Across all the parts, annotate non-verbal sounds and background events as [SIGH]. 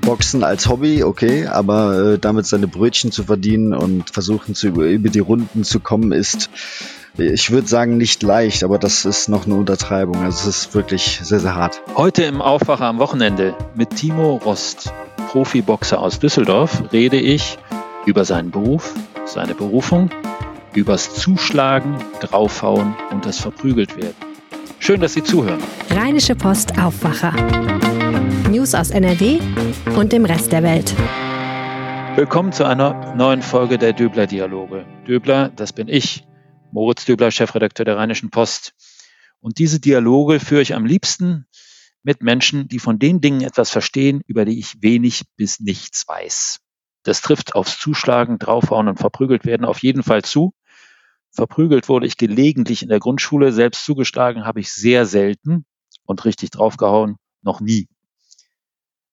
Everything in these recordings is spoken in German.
Boxen als Hobby, okay, aber äh, damit seine Brötchen zu verdienen und versuchen zu über, die Runden zu kommen, ist, ich würde sagen, nicht leicht, aber das ist noch eine Untertreibung. Also es ist wirklich sehr, sehr hart. Heute im Aufwacher am Wochenende mit Timo Rost, Profiboxer aus Düsseldorf, rede ich über seinen Beruf, seine Berufung, übers Zuschlagen, Draufhauen und das Verprügeltwerden. Schön, dass Sie zuhören. Rheinische Post Aufwacher. News aus NRW und dem Rest der Welt. Willkommen zu einer neuen Folge der Döbler Dialoge. Döbler, das bin ich, Moritz Döbler, Chefredakteur der Rheinischen Post. Und diese Dialoge führe ich am liebsten mit Menschen, die von den Dingen etwas verstehen, über die ich wenig bis nichts weiß. Das trifft aufs Zuschlagen, draufhauen und verprügelt werden auf jeden Fall zu. Verprügelt wurde ich gelegentlich in der Grundschule, selbst zugeschlagen habe ich sehr selten und richtig draufgehauen noch nie.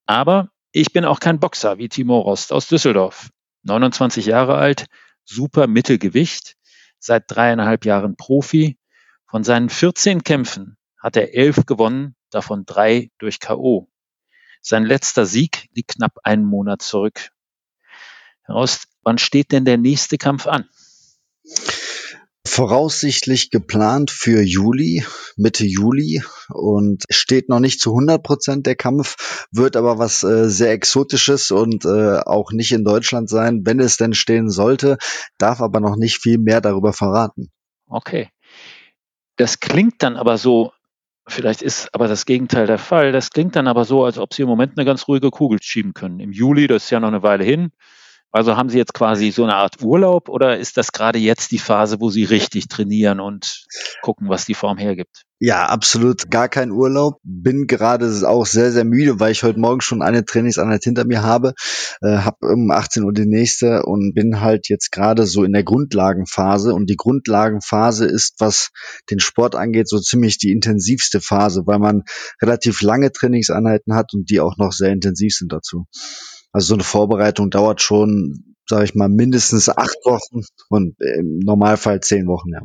Aber ich bin auch kein Boxer wie Timo Rost aus Düsseldorf. 29 Jahre alt, super Mittelgewicht, seit dreieinhalb Jahren Profi. Von seinen 14 Kämpfen hat er elf gewonnen, davon drei durch K.O. Sein letzter Sieg liegt knapp einen Monat zurück. Herr Rost, wann steht denn der nächste Kampf an? Voraussichtlich geplant für Juli, Mitte Juli und steht noch nicht zu 100 Prozent der Kampf, wird aber was äh, sehr Exotisches und äh, auch nicht in Deutschland sein, wenn es denn stehen sollte, darf aber noch nicht viel mehr darüber verraten. Okay. Das klingt dann aber so, vielleicht ist aber das Gegenteil der Fall, das klingt dann aber so, als ob Sie im Moment eine ganz ruhige Kugel schieben können. Im Juli, das ist ja noch eine Weile hin, also haben Sie jetzt quasi so eine Art Urlaub oder ist das gerade jetzt die Phase, wo Sie richtig trainieren und gucken, was die Form hergibt? Ja, absolut gar kein Urlaub. Bin gerade auch sehr, sehr müde, weil ich heute Morgen schon eine Trainingseinheit hinter mir habe. Äh, hab um 18 Uhr die nächste und bin halt jetzt gerade so in der Grundlagenphase. Und die Grundlagenphase ist, was den Sport angeht, so ziemlich die intensivste Phase, weil man relativ lange Trainingseinheiten hat und die auch noch sehr intensiv sind dazu. Also so eine Vorbereitung dauert schon, sage ich mal, mindestens acht Wochen und im Normalfall zehn Wochen. Ja.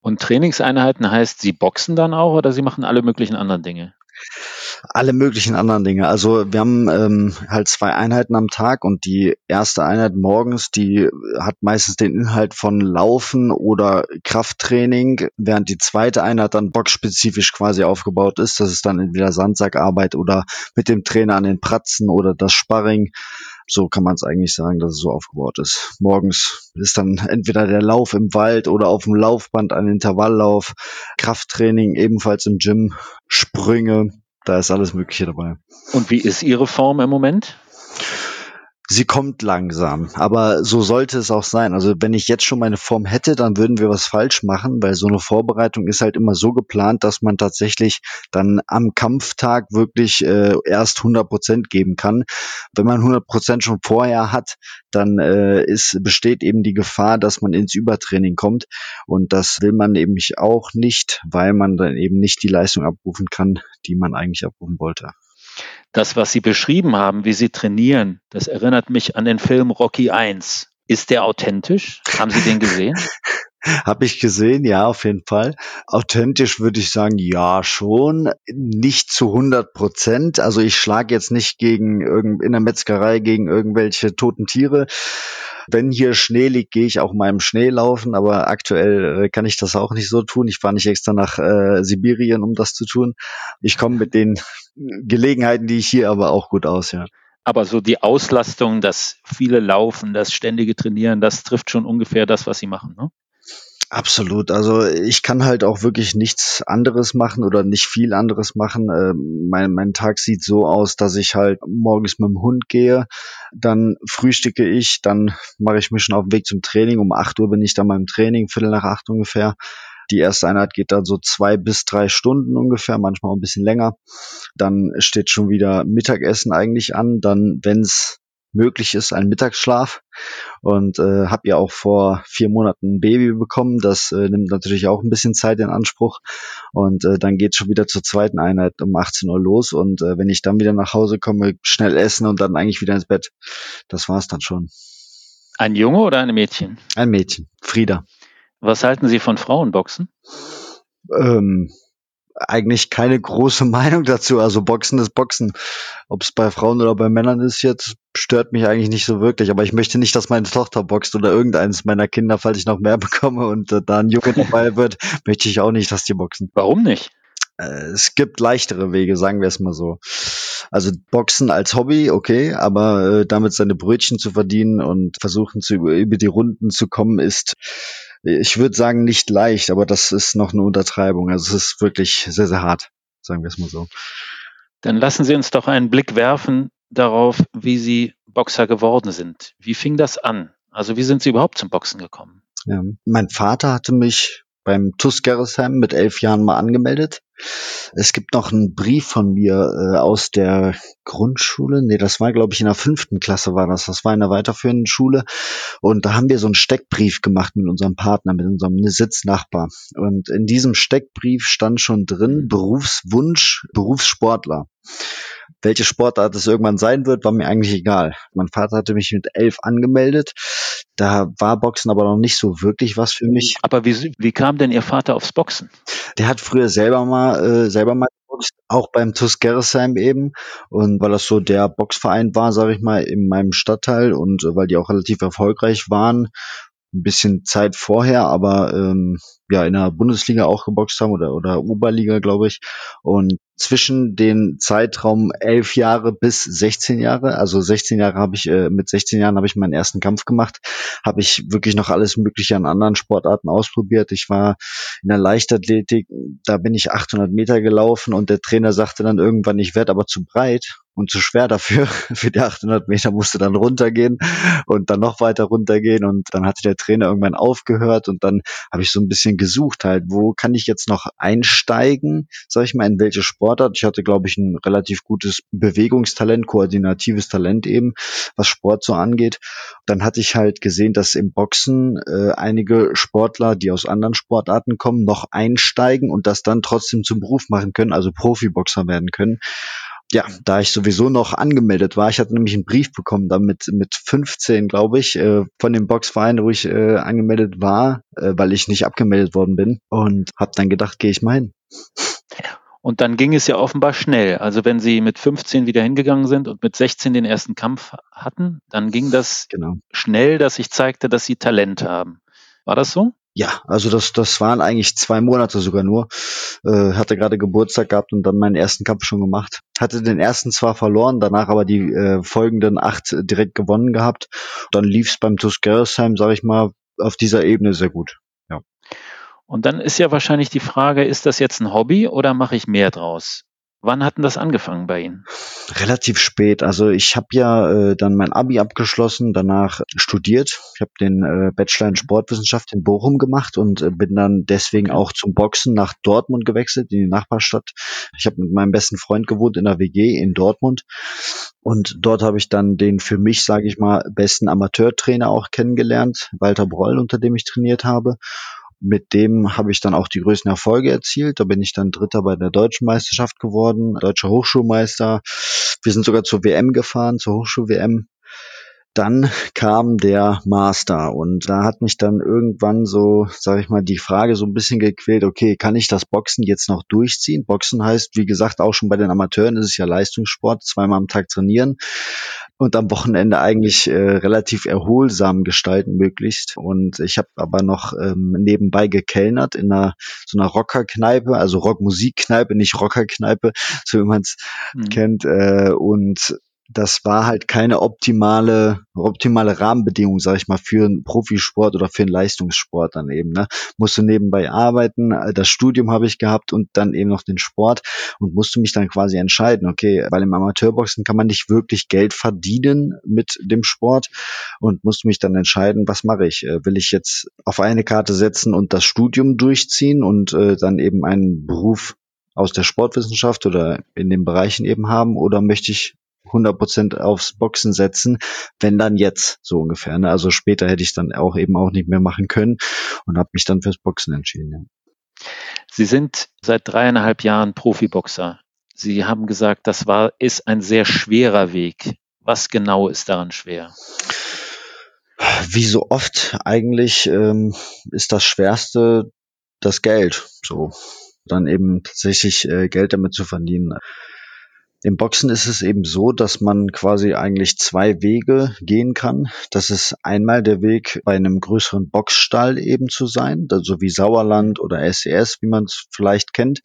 Und Trainingseinheiten heißt, Sie boxen dann auch oder Sie machen alle möglichen anderen Dinge? Alle möglichen anderen Dinge. Also wir haben ähm, halt zwei Einheiten am Tag und die erste Einheit morgens, die hat meistens den Inhalt von Laufen oder Krafttraining, während die zweite Einheit dann boxspezifisch quasi aufgebaut ist. Das ist dann entweder Sandsackarbeit oder mit dem Trainer an den Pratzen oder das Sparring. So kann man es eigentlich sagen, dass es so aufgebaut ist. Morgens ist dann entweder der Lauf im Wald oder auf dem Laufband ein Intervalllauf, Krafttraining ebenfalls im Gym, Sprünge, da ist alles Mögliche dabei. Und wie ist Ihre Form im Moment? Sie kommt langsam, aber so sollte es auch sein. Also wenn ich jetzt schon meine Form hätte, dann würden wir was falsch machen, weil so eine Vorbereitung ist halt immer so geplant, dass man tatsächlich dann am Kampftag wirklich äh, erst 100 Prozent geben kann. Wenn man 100 Prozent schon vorher hat, dann äh, ist, besteht eben die Gefahr, dass man ins Übertraining kommt und das will man eben auch nicht, weil man dann eben nicht die Leistung abrufen kann, die man eigentlich abrufen wollte. Das, was Sie beschrieben haben, wie Sie trainieren, das erinnert mich an den Film Rocky 1. Ist der authentisch? Haben Sie den gesehen? [LAUGHS] Habe ich gesehen, ja, auf jeden Fall. Authentisch würde ich sagen, ja, schon. Nicht zu 100 Prozent. Also ich schlage jetzt nicht gegen irgend, in der Metzgerei gegen irgendwelche toten Tiere. Wenn hier Schnee liegt, gehe ich auch mal im Schnee laufen, aber aktuell äh, kann ich das auch nicht so tun. Ich fahre nicht extra nach äh, Sibirien, um das zu tun. Ich komme mit den Gelegenheiten, die ich hier aber auch gut aus, ja. Aber so die Auslastung, das viele Laufen, das ständige Trainieren, das trifft schon ungefähr das, was Sie machen, ne? Absolut. Also ich kann halt auch wirklich nichts anderes machen oder nicht viel anderes machen. Ähm, mein, mein Tag sieht so aus, dass ich halt morgens mit dem Hund gehe, dann frühstücke ich, dann mache ich mich schon auf den Weg zum Training. Um acht Uhr bin ich dann beim Training, Viertel nach acht ungefähr. Die erste Einheit geht dann so zwei bis drei Stunden ungefähr, manchmal auch ein bisschen länger. Dann steht schon wieder Mittagessen eigentlich an. Dann, wenn es möglich ist, ein Mittagsschlaf. Und äh, habe ja auch vor vier Monaten ein Baby bekommen. Das äh, nimmt natürlich auch ein bisschen Zeit in Anspruch. Und äh, dann geht schon wieder zur zweiten Einheit um 18 Uhr los. Und äh, wenn ich dann wieder nach Hause komme, schnell essen und dann eigentlich wieder ins Bett. Das war's dann schon. Ein Junge oder eine Mädchen? Ein Mädchen, Frieda. Was halten Sie von Frauenboxen? Ähm, eigentlich keine große [LAUGHS] Meinung dazu. Also Boxen ist Boxen. Ob es bei Frauen oder bei Männern ist jetzt, stört mich eigentlich nicht so wirklich. Aber ich möchte nicht, dass meine Tochter boxt oder irgendeines meiner Kinder, falls ich noch mehr [LAUGHS] bekomme und äh, da ein Junge dabei wird, möchte ich auch nicht, dass die boxen. Warum nicht? Äh, es gibt leichtere Wege, sagen wir es mal so. Also Boxen als Hobby, okay, aber äh, damit seine Brötchen zu verdienen und versuchen zu über, über die Runden zu kommen, ist ich würde sagen, nicht leicht, aber das ist noch eine Untertreibung. Also es ist wirklich sehr, sehr hart, sagen wir es mal so. Dann lassen Sie uns doch einen Blick werfen darauf, wie Sie Boxer geworden sind. Wie fing das an? Also wie sind Sie überhaupt zum Boxen gekommen? Ja, mein Vater hatte mich beim TUS Gerresheim mit elf Jahren mal angemeldet. Es gibt noch einen Brief von mir äh, aus der Grundschule. Nee, das war, glaube ich, in der fünften Klasse war das. Das war in der weiterführenden Schule. Und da haben wir so einen Steckbrief gemacht mit unserem Partner, mit unserem Sitznachbar. Und in diesem Steckbrief stand schon drin, Berufswunsch, Berufssportler. Welche Sportart es irgendwann sein wird, war mir eigentlich egal. Mein Vater hatte mich mit elf angemeldet. Da war Boxen aber noch nicht so wirklich was für mich. Aber wie, wie kam denn Ihr Vater aufs Boxen? Der hat früher selber mal, äh, selber mal geboxt, auch beim TuS Gerresheim eben. Und weil das so der Boxverein war, sage ich mal, in meinem Stadtteil und äh, weil die auch relativ erfolgreich waren, ein bisschen Zeit vorher, aber ähm, ja in der Bundesliga auch geboxt haben oder oder Oberliga, glaube ich. Und zwischen den Zeitraum elf Jahre bis 16 Jahre, also 16 Jahre habe ich äh, mit 16 Jahren habe ich meinen ersten Kampf gemacht, habe ich wirklich noch alles Mögliche an anderen Sportarten ausprobiert. Ich war in der Leichtathletik, da bin ich 800 Meter gelaufen und der Trainer sagte dann irgendwann, ich werde aber zu breit und zu schwer dafür. [LAUGHS] Für die 800 Meter musste dann runtergehen und dann noch weiter runtergehen und dann hatte der Trainer irgendwann aufgehört und dann habe ich so ein bisschen gesucht halt, wo kann ich jetzt noch einsteigen, sag ich mal, in welche Sportart. Ich hatte, glaube ich, ein relativ gutes Bewegungstalent, koordinatives Talent eben, was Sport so angeht. Dann hatte ich halt gesehen, dass im Boxen äh, einige Sportler, die aus anderen Sportarten kommen, noch einsteigen und das dann trotzdem zum Beruf machen können, also Profiboxer werden können ja, da ich sowieso noch angemeldet war, ich hatte nämlich einen Brief bekommen, damit mit 15, glaube ich, äh, von dem Boxverein, wo ich äh, angemeldet war, äh, weil ich nicht abgemeldet worden bin und habe dann gedacht, gehe ich mal hin. Und dann ging es ja offenbar schnell. Also wenn Sie mit 15 wieder hingegangen sind und mit 16 den ersten Kampf hatten, dann ging das genau. schnell, dass sich zeigte, dass Sie Talent haben. War das so? Ja, also das, das waren eigentlich zwei Monate sogar nur. Äh, hatte gerade Geburtstag gehabt und dann meinen ersten Kampf schon gemacht. Hatte den ersten zwar verloren, danach aber die äh, folgenden acht direkt gewonnen gehabt. Dann lief's beim TuS Gerresheim, sage ich mal, auf dieser Ebene sehr gut. Ja. Und dann ist ja wahrscheinlich die Frage, ist das jetzt ein Hobby oder mache ich mehr draus? Wann hat denn das angefangen bei Ihnen? Relativ spät. Also ich habe ja äh, dann mein Abi abgeschlossen, danach studiert. Ich habe den äh, Bachelor in Sportwissenschaft in Bochum gemacht und äh, bin dann deswegen auch zum Boxen nach Dortmund gewechselt, in die Nachbarstadt. Ich habe mit meinem besten Freund gewohnt in der WG in Dortmund. Und dort habe ich dann den für mich, sage ich mal, besten Amateurtrainer auch kennengelernt, Walter Broll, unter dem ich trainiert habe. Mit dem habe ich dann auch die größten Erfolge erzielt. Da bin ich dann Dritter bei der deutschen Meisterschaft geworden, deutscher Hochschulmeister. Wir sind sogar zur WM gefahren, zur Hochschul-WM. Dann kam der Master und da hat mich dann irgendwann so, sage ich mal, die Frage so ein bisschen gequält, okay, kann ich das Boxen jetzt noch durchziehen? Boxen heißt, wie gesagt, auch schon bei den Amateuren ist es ja Leistungssport, zweimal am Tag trainieren und am Wochenende eigentlich äh, relativ erholsam gestalten möglichst. Und ich habe aber noch ähm, nebenbei gekellnert in einer so einer Rockerkneipe, also Rockmusikkneipe, nicht Rockerkneipe, so wie man es mhm. kennt. Äh, und das war halt keine optimale, optimale Rahmenbedingung, sag ich mal, für einen Profisport oder für einen Leistungssport dann eben. Ne? Musste nebenbei arbeiten, das Studium habe ich gehabt und dann eben noch den Sport und musste mich dann quasi entscheiden, okay, weil im Amateurboxen kann man nicht wirklich Geld verdienen mit dem Sport und musste mich dann entscheiden, was mache ich? Äh, will ich jetzt auf eine Karte setzen und das Studium durchziehen und äh, dann eben einen Beruf aus der Sportwissenschaft oder in den Bereichen eben haben oder möchte ich 100% aufs Boxen setzen, wenn dann jetzt so ungefähr. Ne? Also später hätte ich dann auch eben auch nicht mehr machen können und habe mich dann fürs Boxen entschieden. Ja. Sie sind seit dreieinhalb Jahren Profiboxer. Sie haben gesagt, das war ist ein sehr schwerer Weg. Was genau ist daran schwer? Wie so oft eigentlich ähm, ist das Schwerste das Geld. So dann eben tatsächlich äh, Geld damit zu verdienen. Im Boxen ist es eben so, dass man quasi eigentlich zwei Wege gehen kann. Das ist einmal der Weg, bei einem größeren Boxstall eben zu sein, so wie Sauerland oder SES, wie man es vielleicht kennt.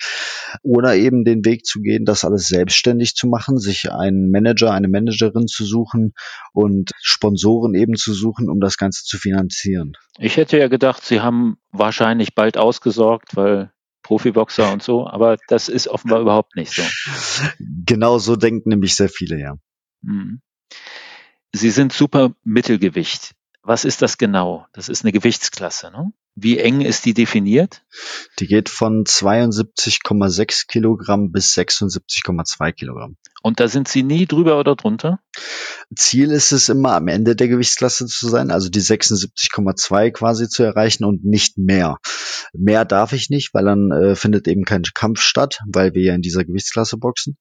Oder eben den Weg zu gehen, das alles selbstständig zu machen, sich einen Manager, eine Managerin zu suchen und Sponsoren eben zu suchen, um das Ganze zu finanzieren. Ich hätte ja gedacht, Sie haben wahrscheinlich bald ausgesorgt, weil Profiboxer und so, aber das ist offenbar überhaupt nicht so. Genau so denken nämlich sehr viele, ja. Mhm. Sie sind super Mittelgewicht. Was ist das genau? Das ist eine Gewichtsklasse, ne? Wie eng ist die definiert? Die geht von 72,6 Kilogramm bis 76,2 Kilogramm. Und da sind Sie nie drüber oder drunter? Ziel ist es immer, am Ende der Gewichtsklasse zu sein, also die 76,2 quasi zu erreichen und nicht mehr. Mehr darf ich nicht, weil dann äh, findet eben kein Kampf statt, weil wir ja in dieser Gewichtsklasse boxen.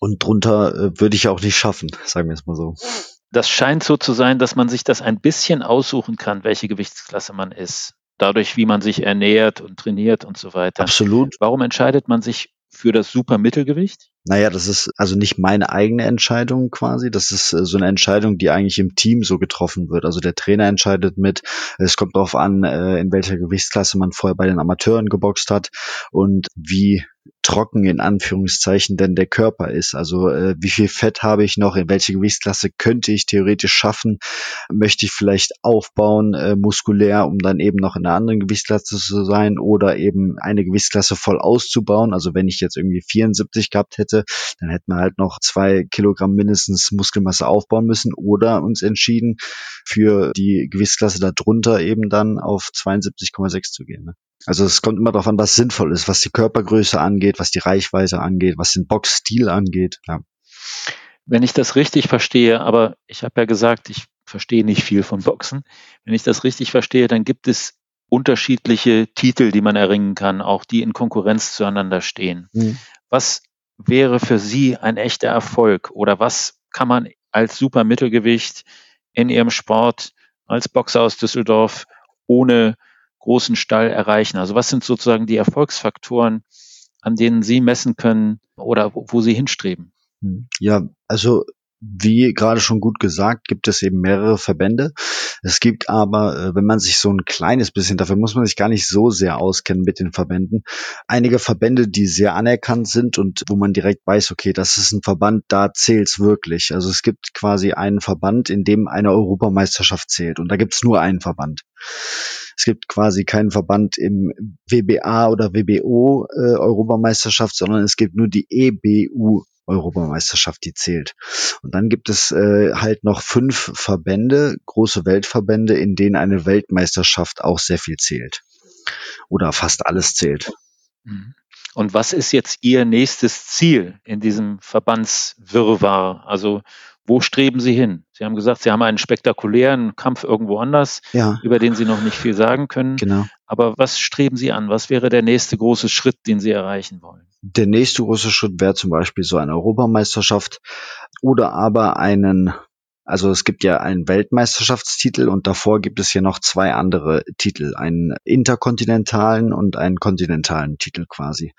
Und drunter äh, würde ich auch nicht schaffen, sagen wir es mal so. Das scheint so zu sein, dass man sich das ein bisschen aussuchen kann, welche Gewichtsklasse man ist dadurch, wie man sich ernährt und trainiert und so weiter. Absolut. Warum entscheidet man sich für das Supermittelgewicht? Naja, das ist also nicht meine eigene Entscheidung quasi. Das ist äh, so eine Entscheidung, die eigentlich im Team so getroffen wird. Also der Trainer entscheidet mit. Es kommt darauf an, äh, in welcher Gewichtsklasse man vorher bei den Amateuren geboxt hat und wie trocken in Anführungszeichen denn der Körper ist. Also äh, wie viel Fett habe ich noch, in welche Gewichtsklasse könnte ich theoretisch schaffen, möchte ich vielleicht aufbauen äh, muskulär, um dann eben noch in einer anderen Gewichtsklasse zu sein oder eben eine Gewichtsklasse voll auszubauen. Also wenn ich jetzt irgendwie 74 gehabt hätte, dann hätten wir halt noch zwei Kilogramm mindestens Muskelmasse aufbauen müssen oder uns entschieden, für die Gewichtsklasse darunter eben dann auf 72,6 zu gehen. Ne? Also es kommt immer darauf an, was sinnvoll ist, was die Körpergröße angeht, was die Reichweite angeht, was den Boxstil angeht. Ja. Wenn ich das richtig verstehe, aber ich habe ja gesagt, ich verstehe nicht viel von Boxen. Wenn ich das richtig verstehe, dann gibt es unterschiedliche Titel, die man erringen kann, auch die in Konkurrenz zueinander stehen. Mhm. Was wäre für Sie ein echter Erfolg oder was kann man als Supermittelgewicht in Ihrem Sport als Boxer aus Düsseldorf ohne großen Stall erreichen? Also was sind sozusagen die Erfolgsfaktoren, an denen Sie messen können oder wo, Sie hinstreben? Hm. Ja, also wie gerade schon gut gesagt, gibt es eben mehrere Verbände. Es gibt aber, äh, wenn man sich so ein kleines bisschen, dafür muss man sich gar nicht so sehr auskennen mit den Verbänden, einige Verbände, die sehr anerkannt sind und wo man direkt weiß, okay, das ist ein Verband, da zählt's wirklich. Also es gibt quasi einen Verband, in dem eine Europameisterschaft zählt und da gibt's nur einen Verband. Es gibt quasi keinen Verband im WBA oder WBO äh, Europameisterschaft, sondern es gibt nur die EBU Europameisterschaft, die zählt. Und dann gibt es äh, halt noch fünf Verbände, große Weltverbände, in denen eine Weltmeisterschaft auch sehr viel zählt. Oder fast alles zählt. Mhm. Und was ist jetzt Ihr nächstes Ziel in diesem Verbandswirrwarr? Also wo streben Sie hin? Sie haben gesagt, Sie haben einen spektakulären Kampf irgendwo anders, ja. über den Sie noch nicht viel sagen können. Genau. Aber was streben Sie an? Was wäre der nächste große Schritt, den Sie erreichen wollen? Der nächste große Schritt wäre zum Beispiel so eine Europameisterschaft oder aber einen also es gibt ja einen Weltmeisterschaftstitel und davor gibt es ja noch zwei andere Titel, einen interkontinentalen und einen kontinentalen Titel quasi.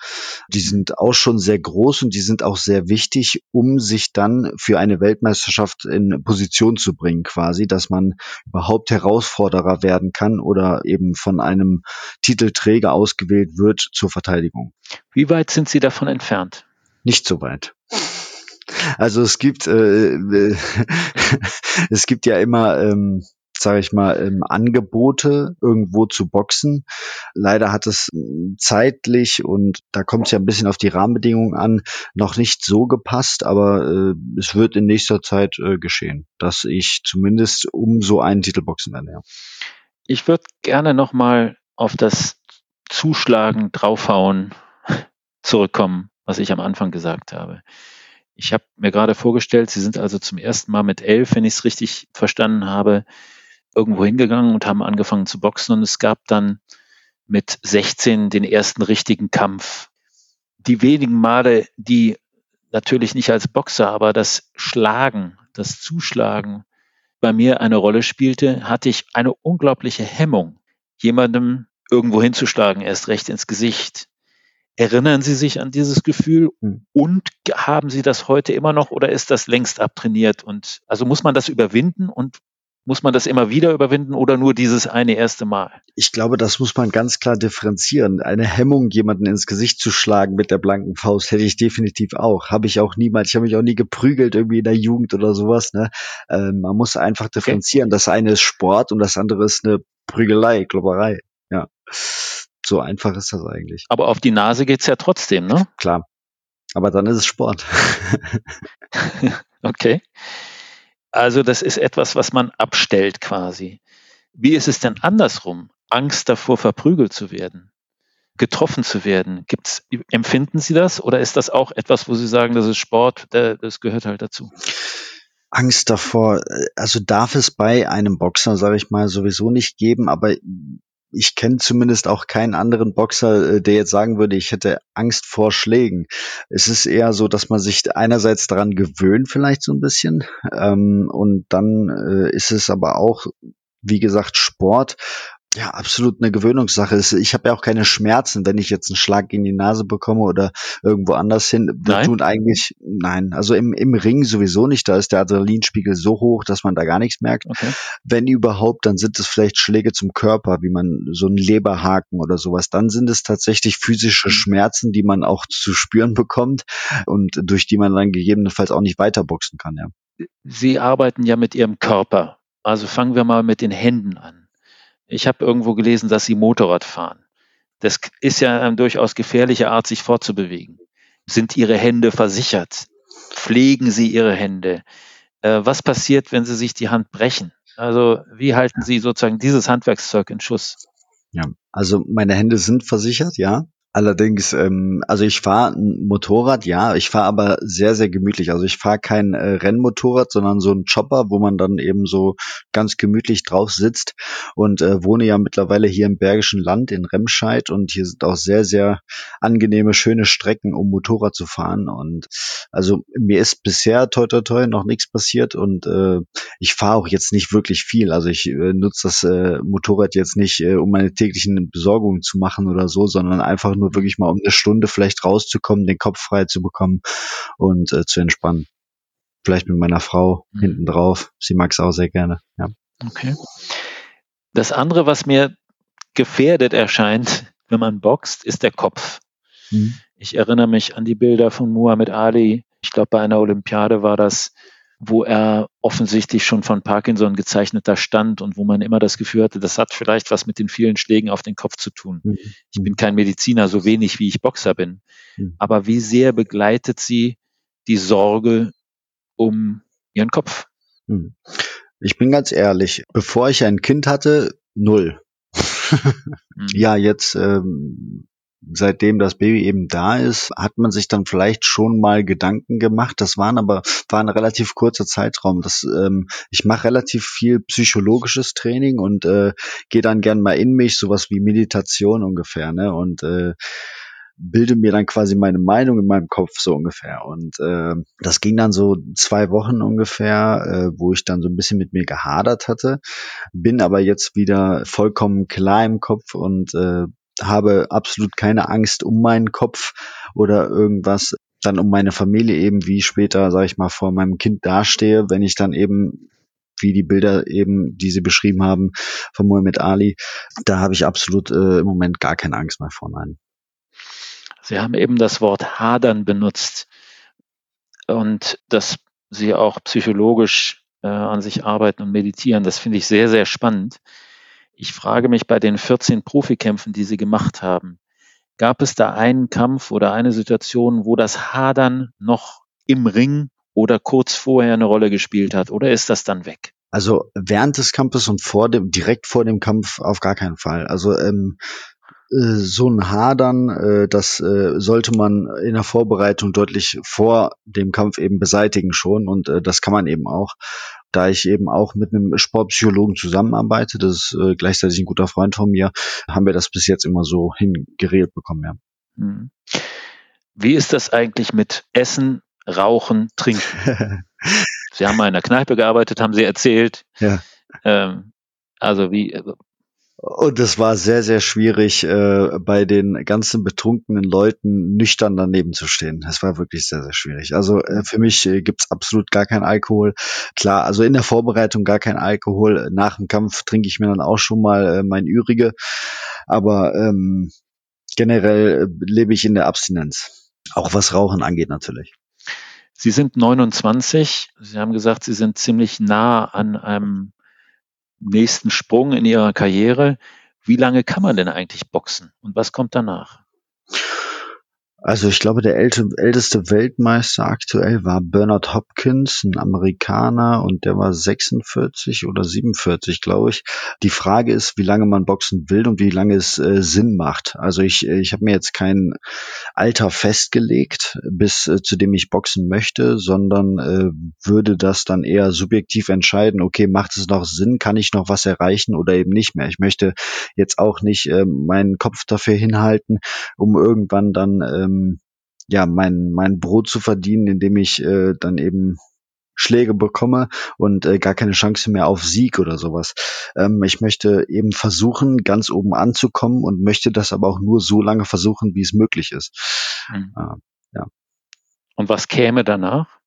Die sind auch schon sehr groß und die sind auch sehr wichtig, um sich dann für eine Weltmeisterschaft in Position zu bringen quasi, dass man überhaupt Herausforderer werden kann oder eben von einem Titelträger ausgewählt wird zur Verteidigung. Wie weit sind Sie davon entfernt? Nicht so weit. Also es gibt äh, [LAUGHS] es gibt ja immer ähm, sage ich mal, ähm, Angebote irgendwo zu boxen. Leider hat es hm, zeitlich und da kommt es ja ein bisschen auf die Rahmenbedingungen an, noch nicht so gepasst, aber äh, es wird in nächster Zeit äh, geschehen, dass ich zumindest um so einen Titel boxen werde. Ja. Ich würde gerne nochmal auf das Zuschlagen, draufhauen [LAUGHS] zurückkommen, was ich am Anfang gesagt habe. Ich habe mir gerade vorgestellt, Sie sind also zum ersten Mal mit elf, wenn ich es richtig verstanden habe, irgendwo hingegangen und haben angefangen zu boxen und es gab dann mit 16 den ersten richtigen Kampf. Die wenigen Male, die natürlich nicht als Boxer, aber das Schlagen, das Zuschlagen bei mir eine Rolle spielte, hatte ich eine unglaubliche Hemmung, jemandem irgendwo hinzuschlagen, erst recht ins Gesicht. Erinnern Sie sich an dieses Gefühl hm. und haben Sie das heute immer noch oder ist das längst abtrainiert? Und also muss man das überwinden und muss man das immer wieder überwinden oder nur dieses eine erste Mal? Ich glaube, das muss man ganz klar differenzieren. Eine Hemmung, jemanden ins Gesicht zu schlagen mit der blanken Faust, hätte ich definitiv auch. Habe ich auch niemals. Ich habe mich auch nie geprügelt irgendwie in der Jugend oder sowas. Ne? Ähm, man muss einfach differenzieren. Okay. Das eine ist Sport und das andere ist eine Prügelei, Klopperei. Ja. So einfach ist das eigentlich. Aber auf die Nase geht's ja trotzdem, ne? Klar. Aber dann ist es Sport. [LAUGHS] okay. Also das ist etwas, was man abstellt quasi. Wie ist es denn andersrum? Angst davor, verprügelt zu werden, getroffen zu werden. Gibt's, empfinden Sie das oder ist das auch etwas, wo Sie sagen, das ist Sport, das gehört halt dazu? Angst davor, äh, also darf es bei einem Boxer, sage ich mal, sowieso nicht geben, aber ich kenne zumindest auch keinen anderen Boxer, äh, der jetzt sagen würde, ich hätte Angst vor Schlägen. Es ist eher so, dass man sich einerseits daran gewöhnt, vielleicht so ein bisschen, ähm, und dann äh, ist es aber auch, wie gesagt, Sport ja, absolut eine Gewöhnungssache. Ich habe ja auch keine Schmerzen, wenn ich jetzt einen Schlag gegen die Nase bekomme oder irgendwo anders hin. Wir nein. tun eigentlich, nein, also im, im Ring sowieso nicht. Da ist der Adrenalinspiegel so hoch, dass man da gar nichts merkt. Okay. Wenn überhaupt, dann sind es vielleicht Schläge zum Körper, wie man so einen Leberhaken oder sowas. Dann sind es tatsächlich physische mhm. Schmerzen, die man auch zu spüren [LAUGHS] bekommt und durch die man dann gegebenenfalls auch nicht weiterboxen kann, ja. Sie arbeiten ja mit Ihrem Körper. Also fangen wir mal mit den Händen an. Ich habe irgendwo gelesen, dass sie Motorrad fahren. Das ist ja eine durchaus gefährliche Art, sich fortzubewegen. Sind ihre Hände versichert? Pflegen sie ihre Hände? Äh, was passiert, wenn sie sich die Hand brechen? Also wie halten Sie sozusagen dieses Handwerkszeug in Schuss? Ja, also meine Hände sind versichert, ja. Allerdings, ähm, also ich fahre ein Motorrad, ja, ich fahre aber sehr, sehr gemütlich. Also ich fahre kein äh, Rennmotorrad, sondern so ein Chopper, wo man dann eben so ganz gemütlich drauf sitzt und äh, wohne ja mittlerweile hier im Bergischen Land in Remscheid und hier sind auch sehr, sehr angenehme, schöne Strecken, um Motorrad zu fahren. Und also mir ist bisher toi toi toi noch nichts passiert und äh, ich fahre auch jetzt nicht wirklich viel. Also ich äh, nutze das äh, Motorrad jetzt nicht, äh, um meine täglichen Besorgungen zu machen oder so, sondern einfach nur nur wirklich mal um eine Stunde vielleicht rauszukommen, den Kopf frei zu bekommen und äh, zu entspannen. Vielleicht mit meiner Frau mhm. hinten drauf. Sie mag es auch sehr gerne. Ja. Okay. Das andere, was mir gefährdet erscheint, wenn man boxt, ist der Kopf. Mhm. Ich erinnere mich an die Bilder von Muhammad Ali. Ich glaube, bei einer Olympiade war das, wo er offensichtlich schon von Parkinson gezeichneter stand und wo man immer das Gefühl hatte, das hat vielleicht was mit den vielen Schlägen auf den Kopf zu tun. Mhm. Ich bin kein Mediziner, so wenig wie ich Boxer bin. Mhm. Aber wie sehr begleitet sie die Sorge um ihren Kopf? Mhm. Ich bin ganz ehrlich, bevor ich ein Kind hatte, null. [LAUGHS] Mhm. ja, jetzt ähm, seitdem das Baby eben da ist, hat man sich dann vielleicht schon mal Gedanken gemacht. Das waren aber war ein relativ kurzer Zeitraum. Das, ähm, ich mache relativ viel psychologisches Training und äh, gehe dann gern mal in mich, sowas wie Meditation ungefähr, ne? Und äh, bilde mir dann quasi meine Meinung in meinem Kopf so ungefähr. Und äh, das ging dann so zwei Wochen ungefähr, äh, wo ich dann so ein bisschen mit mir gehadert hatte, bin aber jetzt wieder vollkommen klar im Kopf und äh, habe absolut keine Angst um meinen Kopf oder irgendwas, dann um meine Familie eben, wie später, sage ich mal, vor meinem Kind dastehe, wenn ich dann eben wie die Bilder eben, die Sie beschrieben haben von Muhammad Ali, da habe ich absolut äh, im Moment gar keine Angst mehr vor, nein. Sie haben eben das Wort hadern benutzt und dass Sie auch psychologisch äh, an sich arbeiten und meditieren. Das finde ich sehr, sehr spannend. Ich frage mich bei den 14 Profikämpfen, die Sie gemacht haben, gab es da einen Kampf oder eine Situation, wo das Hadern noch im Ring oder kurz vorher eine Rolle gespielt hat? Oder ist das dann weg? Also während des Kampfes und vor dem, direkt vor dem Kampf auf gar keinen Fall. Also ähm, äh, so ein Hadern, äh, das äh, sollte man in der Vorbereitung deutlich vor dem Kampf eben beseitigen schon und das kann man eben auch da ich eben auch mit einem Sportpsychologen zusammenarbeite, das ist äh, gleichzeitig ein guter Freund von mir, haben wir das bis jetzt immer so hingeregelt bekommen, ja. Hm. Wie ist das eigentlich mit Essen, Rauchen, Trinken? [LAUGHS] Sie haben mal in der Kneipe gearbeitet, haben Sie erzählt. Ja. Ähm, also wie, Und es war sehr, sehr schwierig, äh, bei den ganzen betrunkenen Leuten nüchtern daneben zu stehen. Es war wirklich sehr, sehr schwierig. Also äh, für mich äh, gibt's absolut gar keinen Alkohol. Klar, also in der Vorbereitung gar kein Alkohol. Nach dem Kampf trinke ich mir dann auch schon mal äh, mein Ürige. Aber ähm, generell äh, lebe ich in der Abstinenz. Auch was Rauchen angeht natürlich. Sie sind 29. Sie haben gesagt, Sie sind ziemlich nah an einem nächsten Sprung in Ihrer Karriere. Wie lange kann man denn eigentlich boxen und was kommt danach? Also ich glaube, der älteste Weltmeister aktuell war Bernard Hopkins, ein Amerikaner, und der war 46 oder 47, glaube ich. Die Frage ist, wie lange man boxen will und wie lange es äh, Sinn macht. Also ich, ich habe mir jetzt kein Alter festgelegt, bis äh, zu dem ich boxen möchte, sondern äh, würde das dann eher subjektiv entscheiden, okay, macht es noch Sinn, kann ich noch was erreichen oder eben nicht mehr. Ich möchte jetzt auch nicht äh, meinen Kopf dafür hinhalten, um irgendwann dann ähm, ja mein mein Brot zu verdienen, indem ich äh, dann eben Schläge bekomme und äh, gar keine Chance mehr auf Sieg oder sowas. Ähm, ich möchte eben versuchen, ganz oben anzukommen und möchte das aber auch nur so lange versuchen, wie es möglich ist. Mhm. Äh, ja. Und was käme danach?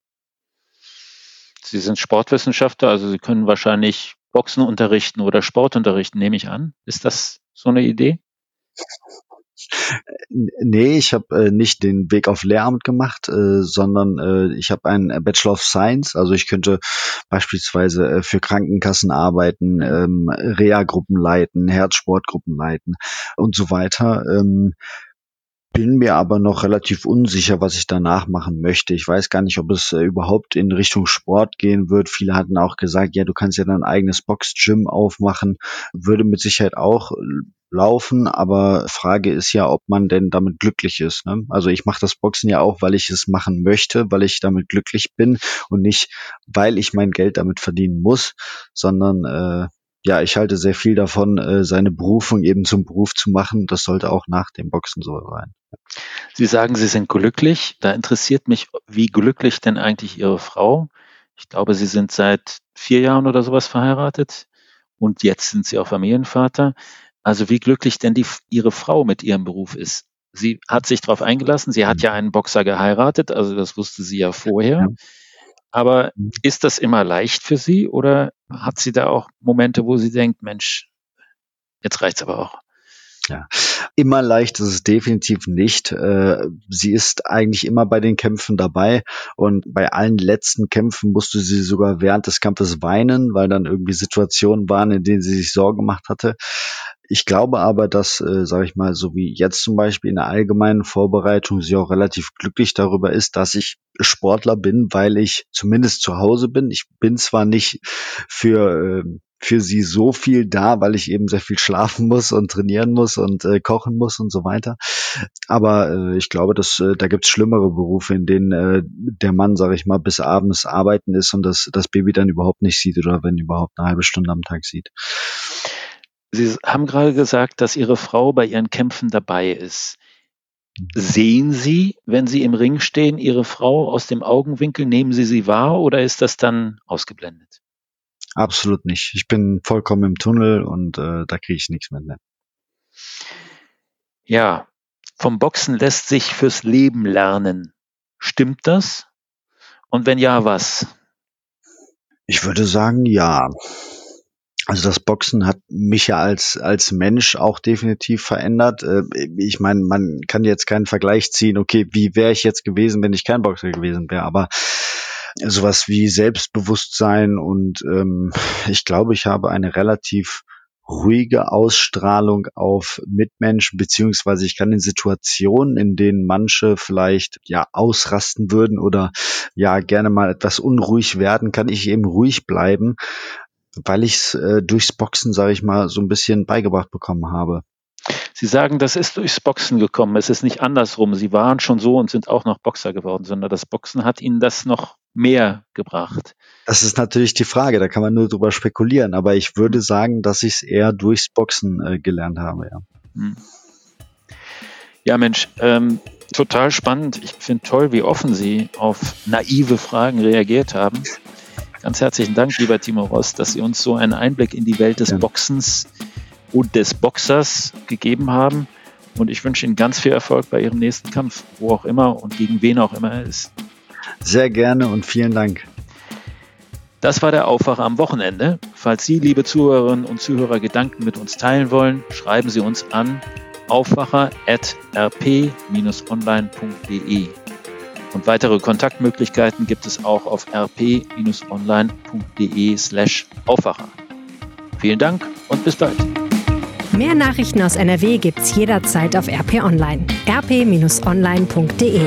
Sie sind Sportwissenschaftler, also Sie können wahrscheinlich Boxen unterrichten oder Sport unterrichten, nehme ich an. Ist das so eine Idee? Nee, ich habe äh, nicht den Weg auf Lehramt gemacht, äh, sondern äh, ich habe einen Bachelor of Science. Also ich könnte beispielsweise äh, für Krankenkassen arbeiten, ähm, Reha-Gruppen leiten, Herzsportgruppen leiten und so weiter. Ähm, bin mir aber noch relativ unsicher, was ich danach machen möchte. Ich weiß gar nicht, ob es äh, überhaupt in Richtung Sport gehen wird. Viele hatten auch gesagt, ja, du kannst ja dein eigenes Box-Gym aufmachen. Würde mit Sicherheit auch laufen, aber Frage ist ja, ob man denn damit glücklich ist. Ne? Also ich mache das Boxen ja auch, weil ich es machen möchte, weil ich damit glücklich bin und nicht, weil ich mein Geld damit verdienen muss, sondern äh, ja, ich halte sehr viel davon, äh, seine Berufung eben zum Beruf zu machen. Das sollte auch nach dem Boxen so sein. Sie sagen, Sie sind glücklich. Da interessiert mich, wie glücklich denn eigentlich Ihre Frau? Ich glaube, Sie sind seit vier Jahren oder sowas verheiratet und jetzt sind Sie auch Familienvater. Also wie glücklich denn die, Ihre Frau mit ihrem Beruf ist. Sie hat sich darauf eingelassen. Sie hat ja einen Boxer geheiratet, also das wusste sie ja vorher. Ja. Aber mhm. ist das immer leicht für Sie oder hat sie da auch Momente, wo sie denkt, Mensch, jetzt reicht's aber auch? Ja, immer leicht ist es definitiv nicht. Äh, sie ist eigentlich immer bei den Kämpfen dabei und bei allen letzten Kämpfen musste sie sogar während des Kampfes weinen, weil dann irgendwie Situationen waren, in denen sie sich Sorgen gemacht hatte. Ich glaube aber, dass, äh, sage ich mal, so wie jetzt zum Beispiel in der allgemeinen Vorbereitung, sie auch relativ glücklich darüber ist, dass ich Sportler bin, weil ich zumindest zu Hause bin. Ich bin zwar nicht für äh, für sie so viel da, weil ich eben sehr viel schlafen [LAUGHS] muss und trainieren muss und äh, kochen muss und so weiter. Aber äh, ich glaube, dass äh, da gibt's schlimmere Berufe, in denen äh, der Mann, sage ich mal, bis abends arbeiten ist und das, das Baby dann überhaupt nicht sieht oder wenn überhaupt eine halbe Stunde am Tag sieht. Sie haben gerade gesagt, dass Ihre Frau bei Ihren Kämpfen dabei ist. Sehen Sie, wenn Sie im Ring stehen, Ihre Frau aus dem Augenwinkel? Nehmen Sie sie wahr oder ist das dann ausgeblendet? Absolut nicht. Ich bin vollkommen im Tunnel und äh, da kriege ich nichts mehr. Ne? Ja, vom Boxen lässt sich fürs Leben lernen. Stimmt das? Und wenn ja, was? Ich würde sagen, ja. Also das Boxen hat mich ja als als Mensch auch definitiv verändert. Äh, ich meine, man kann jetzt keinen Vergleich ziehen. Okay, wie wäre ich jetzt gewesen, wenn ich kein Boxer gewesen wäre? Aber sowas wie Selbstbewusstsein und ähm, ich glaube, ich habe eine relativ ruhige Ausstrahlung auf Mitmenschen, beziehungsweise ich kann in Situationen, in denen manche vielleicht ja ausrasten würden oder ja gerne mal etwas unruhig werden, kann ich eben ruhig bleiben, weil ich es äh, durchs Boxen, sage ich mal, so ein bisschen beigebracht bekommen habe. Sie sagen, das ist durchs Boxen gekommen. Es ist nicht andersrum. Sie waren schon so und sind auch noch Boxer geworden, sondern das Boxen hat Ihnen das noch mehr gebracht. Das ist natürlich die Frage. Da kann man nur drüber spekulieren. Aber ich würde sagen, dass ich es eher durchs Boxen äh, gelernt habe. Ja, hm. ja Mensch, ähm, total spannend. Ich finde toll, wie offen Sie auf naive Fragen reagiert haben. Ganz herzlichen Dank, lieber Timo Ross, dass Sie uns so einen Einblick in die Welt des. Boxens und des Boxers gegeben haben. Und ich wünsche Ihnen ganz viel Erfolg bei Ihrem nächsten Kampf, wo auch immer und gegen wen auch immer er ist. Sehr gerne und vielen Dank. Das war der Aufwacher am Wochenende. Falls Sie, liebe Zuhörerinnen und Zuhörer, Gedanken mit uns teilen wollen, schreiben Sie uns an aufwacher.rp-online.de. Und weitere Kontaktmöglichkeiten gibt es auch auf rp-online.de slash Aufwacher. Vielen Dank und bis bald. Mehr Nachrichten aus NRW gibt's jederzeit auf RP Online. rp-online.de